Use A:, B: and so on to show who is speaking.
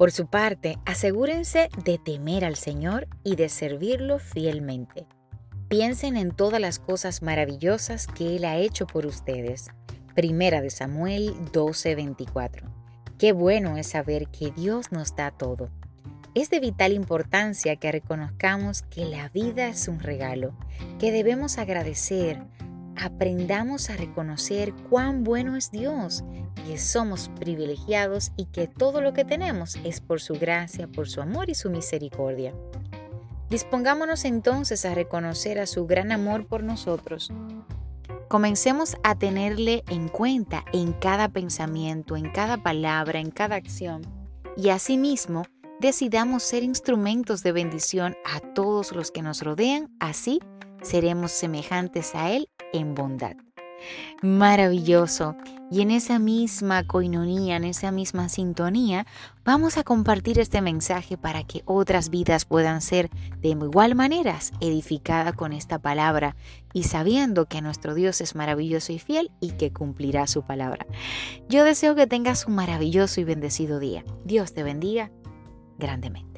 A: Por su parte, asegúrense de temer al Señor y de servirlo fielmente. Piensen en todas las cosas maravillosas que Él ha hecho por ustedes. Primera de Samuel 12:24. Qué bueno es saber que Dios nos da todo. Es de vital importancia que reconozcamos que la vida es un regalo, que debemos agradecer, aprendamos a reconocer cuán bueno es Dios, que somos privilegiados y que todo lo que tenemos es por su gracia, por su amor y su misericordia. Dispongámonos entonces a reconocer a su gran amor por nosotros. Comencemos a tenerle en cuenta en cada pensamiento, en cada palabra, en cada acción y asimismo decidamos ser instrumentos de bendición a todos los que nos rodean, así seremos semejantes a Él en bondad. Maravilloso. Y en esa misma coinonía, en esa misma sintonía, vamos a compartir este mensaje para que otras vidas puedan ser de igual manera edificadas con esta palabra y sabiendo que nuestro Dios es maravilloso y fiel y que cumplirá su palabra. Yo deseo que tengas un maravilloso y bendecido día. Dios te bendiga grandemente.